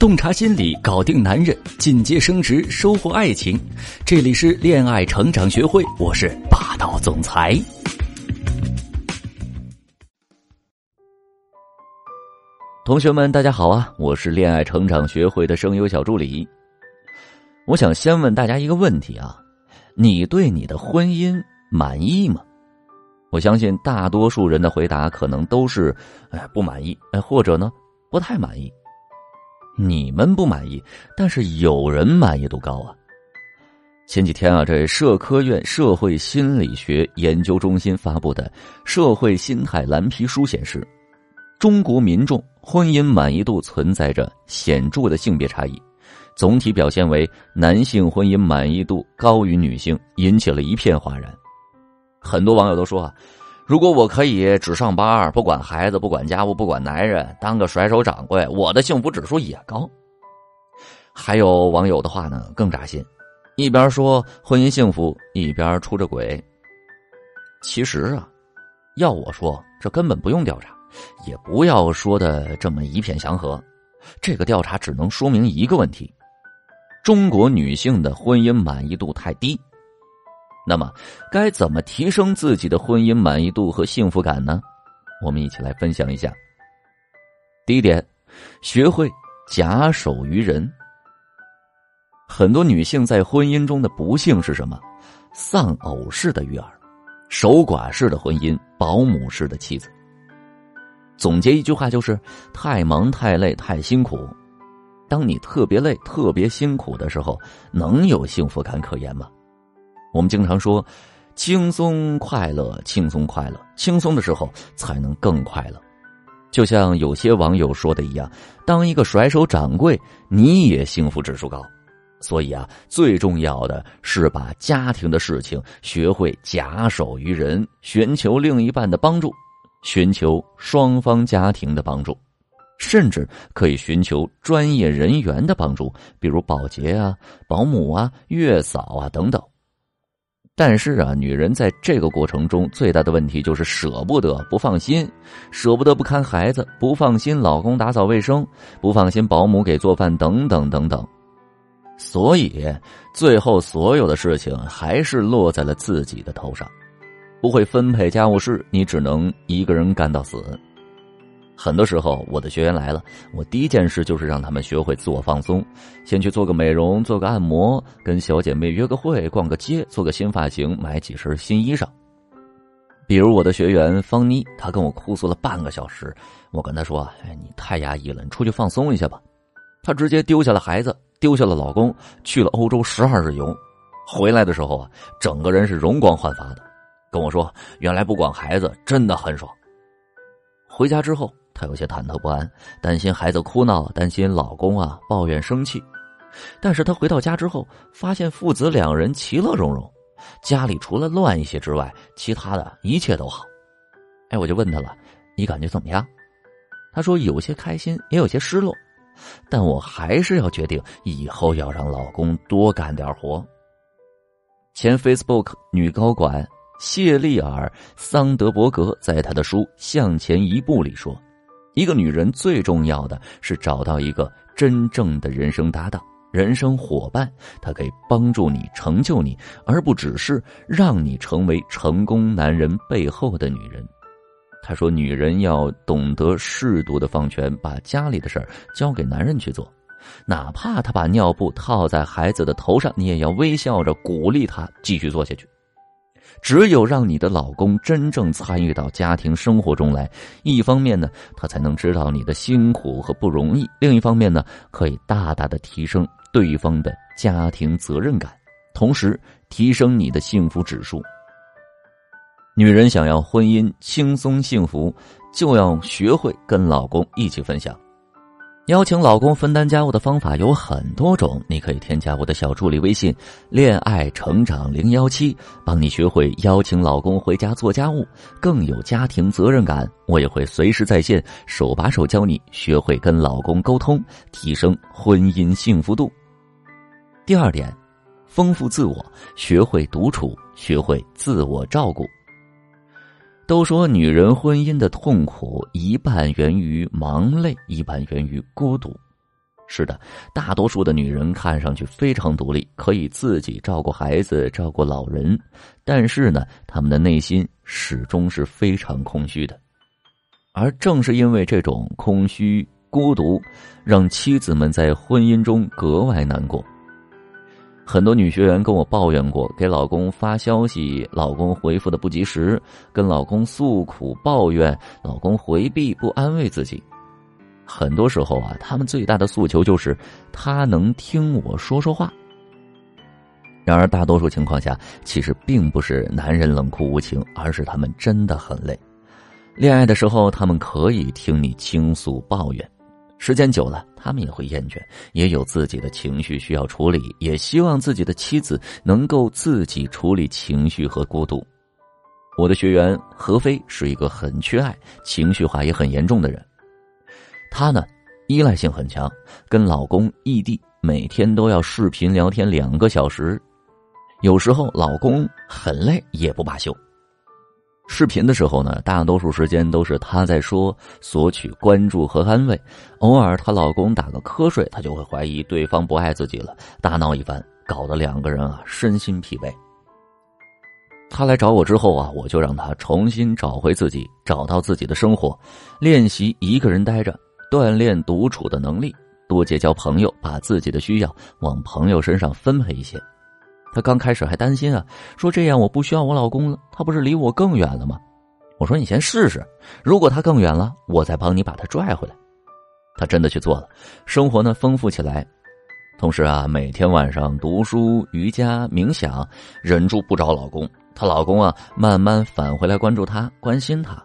洞察心理，搞定男人，进阶升职，收获爱情。这里是恋爱成长学会，我是霸道总裁。同学们，大家好啊！我是恋爱成长学会的声优小助理。我想先问大家一个问题啊：你对你的婚姻满意吗？我相信大多数人的回答可能都是哎不满意，哎或者呢不太满意。你们不满意，但是有人满意度高啊。前几天啊，这社科院社会心理学研究中心发布的《社会心态蓝皮书》显示，中国民众婚姻满意度存在着显著的性别差异，总体表现为男性婚姻满意度高于女性，引起了一片哗然。很多网友都说啊。如果我可以只上班，不管孩子，不管家务，不管男人，当个甩手掌柜，我的幸福指数也高。还有网友的话呢，更扎心，一边说婚姻幸福，一边出着轨。其实啊，要我说，这根本不用调查，也不要说的这么一片祥和。这个调查只能说明一个问题：中国女性的婚姻满意度太低。那么，该怎么提升自己的婚姻满意度和幸福感呢？我们一起来分享一下。第一点，学会假手于人。很多女性在婚姻中的不幸是什么？丧偶式的育儿，守寡式的婚姻，保姆式的妻子。总结一句话就是：太忙、太累、太辛苦。当你特别累、特别辛苦的时候，能有幸福感可言吗？我们经常说，轻松快乐，轻松快乐，轻松的时候才能更快乐。就像有些网友说的一样，当一个甩手掌柜，你也幸福指数高。所以啊，最重要的是把家庭的事情学会假手于人，寻求另一半的帮助，寻求双方家庭的帮助，甚至可以寻求专业人员的帮助，比如保洁啊、保姆啊、月嫂啊等等。但是啊，女人在这个过程中最大的问题就是舍不得、不放心，舍不得不看孩子，不放心老公打扫卫生，不放心保姆给做饭，等等等等。所以最后所有的事情还是落在了自己的头上，不会分配家务事，你只能一个人干到死。很多时候，我的学员来了，我第一件事就是让他们学会自我放松，先去做个美容，做个按摩，跟小姐妹约个会，逛个街，做个新发型，买几身新衣裳。比如我的学员方妮，她跟我哭诉了半个小时，我跟她说：“哎，你太压抑了，你出去放松一下吧。”她直接丢下了孩子，丢下了老公，去了欧洲十二日游，回来的时候啊，整个人是容光焕发的，跟我说：“原来不管孩子真的很爽。”回家之后。她有些忐忑不安，担心孩子哭闹，担心老公啊抱怨生气。但是她回到家之后，发现父子两人其乐融融，家里除了乱一些之外，其他的一切都好。哎，我就问她了，你感觉怎么样？她说有些开心，也有些失落，但我还是要决定以后要让老公多干点活。前 Facebook 女高管谢丽尔·桑德伯格在她的书《向前一步》里说。一个女人最重要的是找到一个真正的人生搭档、人生伙伴，她可以帮助你、成就你，而不只是让你成为成功男人背后的女人。他说：“女人要懂得适度的放权，把家里的事儿交给男人去做，哪怕他把尿布套在孩子的头上，你也要微笑着鼓励他继续做下去。”只有让你的老公真正参与到家庭生活中来，一方面呢，他才能知道你的辛苦和不容易；另一方面呢，可以大大的提升对方的家庭责任感，同时提升你的幸福指数。女人想要婚姻轻松幸福，就要学会跟老公一起分享。邀请老公分担家务的方法有很多种，你可以添加我的小助理微信“恋爱成长零幺七”，帮你学会邀请老公回家做家务，更有家庭责任感。我也会随时在线，手把手教你学会跟老公沟通，提升婚姻幸福度。第二点，丰富自我，学会独处，学会自我照顾。都说女人婚姻的痛苦一半源于忙累，一半源于孤独。是的，大多数的女人看上去非常独立，可以自己照顾孩子、照顾老人，但是呢，她们的内心始终是非常空虚的。而正是因为这种空虚、孤独，让妻子们在婚姻中格外难过。很多女学员跟我抱怨过，给老公发消息，老公回复的不及时；跟老公诉苦抱怨，老公回避不安慰自己。很多时候啊，他们最大的诉求就是他能听我说说话。然而，大多数情况下，其实并不是男人冷酷无情，而是他们真的很累。恋爱的时候，他们可以听你倾诉抱怨。时间久了，他们也会厌倦，也有自己的情绪需要处理，也希望自己的妻子能够自己处理情绪和孤独。我的学员何飞是一个很缺爱、情绪化也很严重的人。她呢，依赖性很强，跟老公异地，每天都要视频聊天两个小时，有时候老公很累也不罢休。视频的时候呢，大多数时间都是她在说，索取关注和安慰。偶尔她老公打个瞌睡，她就会怀疑对方不爱自己了，大闹一番，搞得两个人啊身心疲惫。她来找我之后啊，我就让她重新找回自己，找到自己的生活，练习一个人待着，锻炼独处的能力，多结交朋友，把自己的需要往朋友身上分配一些。她刚开始还担心啊，说这样我不需要我老公了，他不是离我更远了吗？我说你先试试，如果他更远了，我再帮你把他拽回来。她真的去做了，生活呢丰富起来，同时啊，每天晚上读书、瑜伽、冥想，忍住不找老公。她老公啊，慢慢返回来关注她，关心她。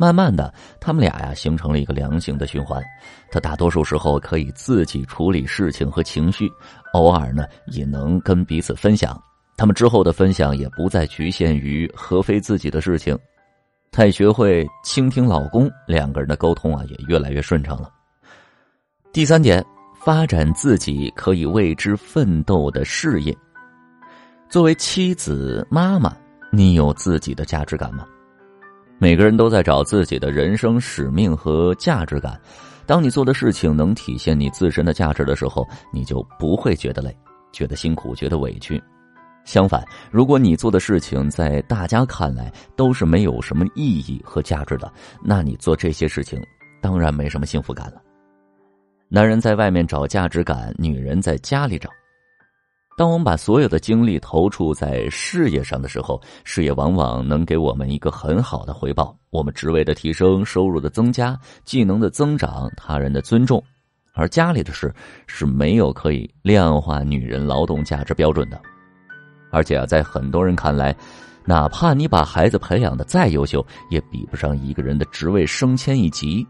慢慢的，他们俩呀形成了一个良性的循环。他大多数时候可以自己处理事情和情绪，偶尔呢也能跟彼此分享。他们之后的分享也不再局限于何非自己的事情，他也学会倾听老公，两个人的沟通啊也越来越顺畅了。第三点，发展自己可以为之奋斗的事业。作为妻子、妈妈，你有自己的价值感吗？每个人都在找自己的人生使命和价值感。当你做的事情能体现你自身的价值的时候，你就不会觉得累、觉得辛苦、觉得委屈。相反，如果你做的事情在大家看来都是没有什么意义和价值的，那你做这些事情当然没什么幸福感了。男人在外面找价值感，女人在家里找。当我们把所有的精力投注在事业上的时候，事业往往能给我们一个很好的回报：我们职位的提升、收入的增加、技能的增长、他人的尊重。而家里的事是没有可以量化女人劳动价值标准的。而且啊，在很多人看来，哪怕你把孩子培养的再优秀，也比不上一个人的职位升迁一级。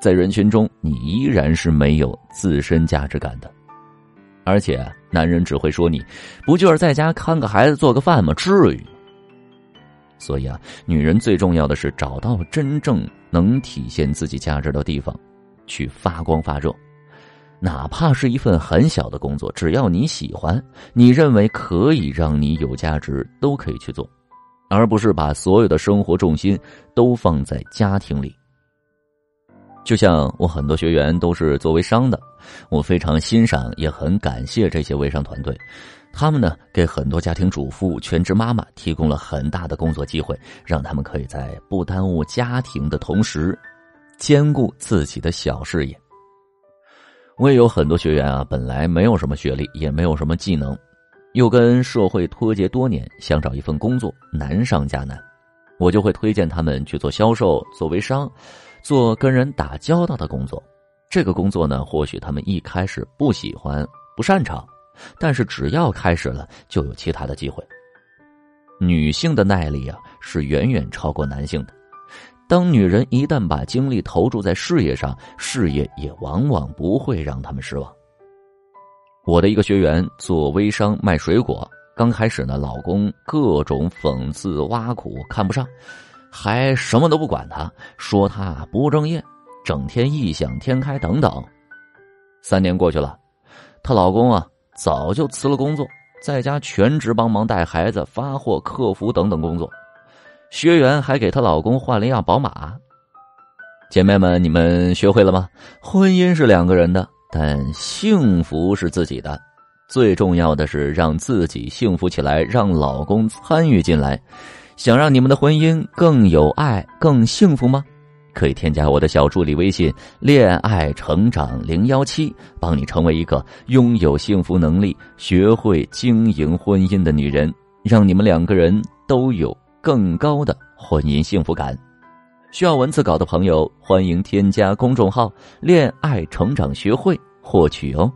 在人群中，你依然是没有自身价值感的。而且，男人只会说你，不就是在家看个孩子、做个饭吗？至于？所以啊，女人最重要的是找到真正能体现自己价值的地方，去发光发热。哪怕是一份很小的工作，只要你喜欢，你认为可以让你有价值，都可以去做，而不是把所有的生活重心都放在家庭里。就像我很多学员都是做微商的，我非常欣赏，也很感谢这些微商团队。他们呢，给很多家庭主妇、全职妈妈提供了很大的工作机会，让他们可以在不耽误家庭的同时，兼顾自己的小事业。我也有很多学员啊，本来没有什么学历，也没有什么技能，又跟社会脱节多年，想找一份工作难上加难，我就会推荐他们去做销售、做微商。做跟人打交道的工作，这个工作呢，或许他们一开始不喜欢、不擅长，但是只要开始了，就有其他的机会。女性的耐力啊，是远远超过男性的。当女人一旦把精力投注在事业上，事业也往往不会让他们失望。我的一个学员做微商卖水果，刚开始呢，老公各种讽刺、挖苦，看不上。还什么都不管，他说他不务正业，整天异想天开等等。三年过去了，她老公啊早就辞了工作，在家全职帮忙带孩子、发货、客服等等工作。学员还给她老公换了一辆宝马。姐妹们，你们学会了吗？婚姻是两个人的，但幸福是自己的。最重要的是让自己幸福起来，让老公参与进来。想让你们的婚姻更有爱、更幸福吗？可以添加我的小助理微信“恋爱成长零幺七”，帮你成为一个拥有幸福能力、学会经营婚姻的女人，让你们两个人都有更高的婚姻幸福感。需要文字稿的朋友，欢迎添加公众号“恋爱成长学会”获取哦。